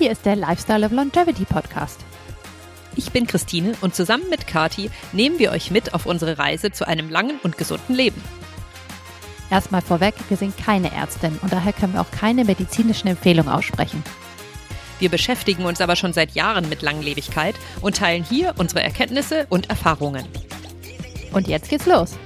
hier ist der Lifestyle of Longevity Podcast. Ich bin Christine und zusammen mit Kati nehmen wir euch mit auf unsere Reise zu einem langen und gesunden Leben. Erstmal vorweg, wir sind keine Ärztin und daher können wir auch keine medizinischen Empfehlungen aussprechen. Wir beschäftigen uns aber schon seit Jahren mit Langlebigkeit und teilen hier unsere Erkenntnisse und Erfahrungen. Und jetzt geht's los.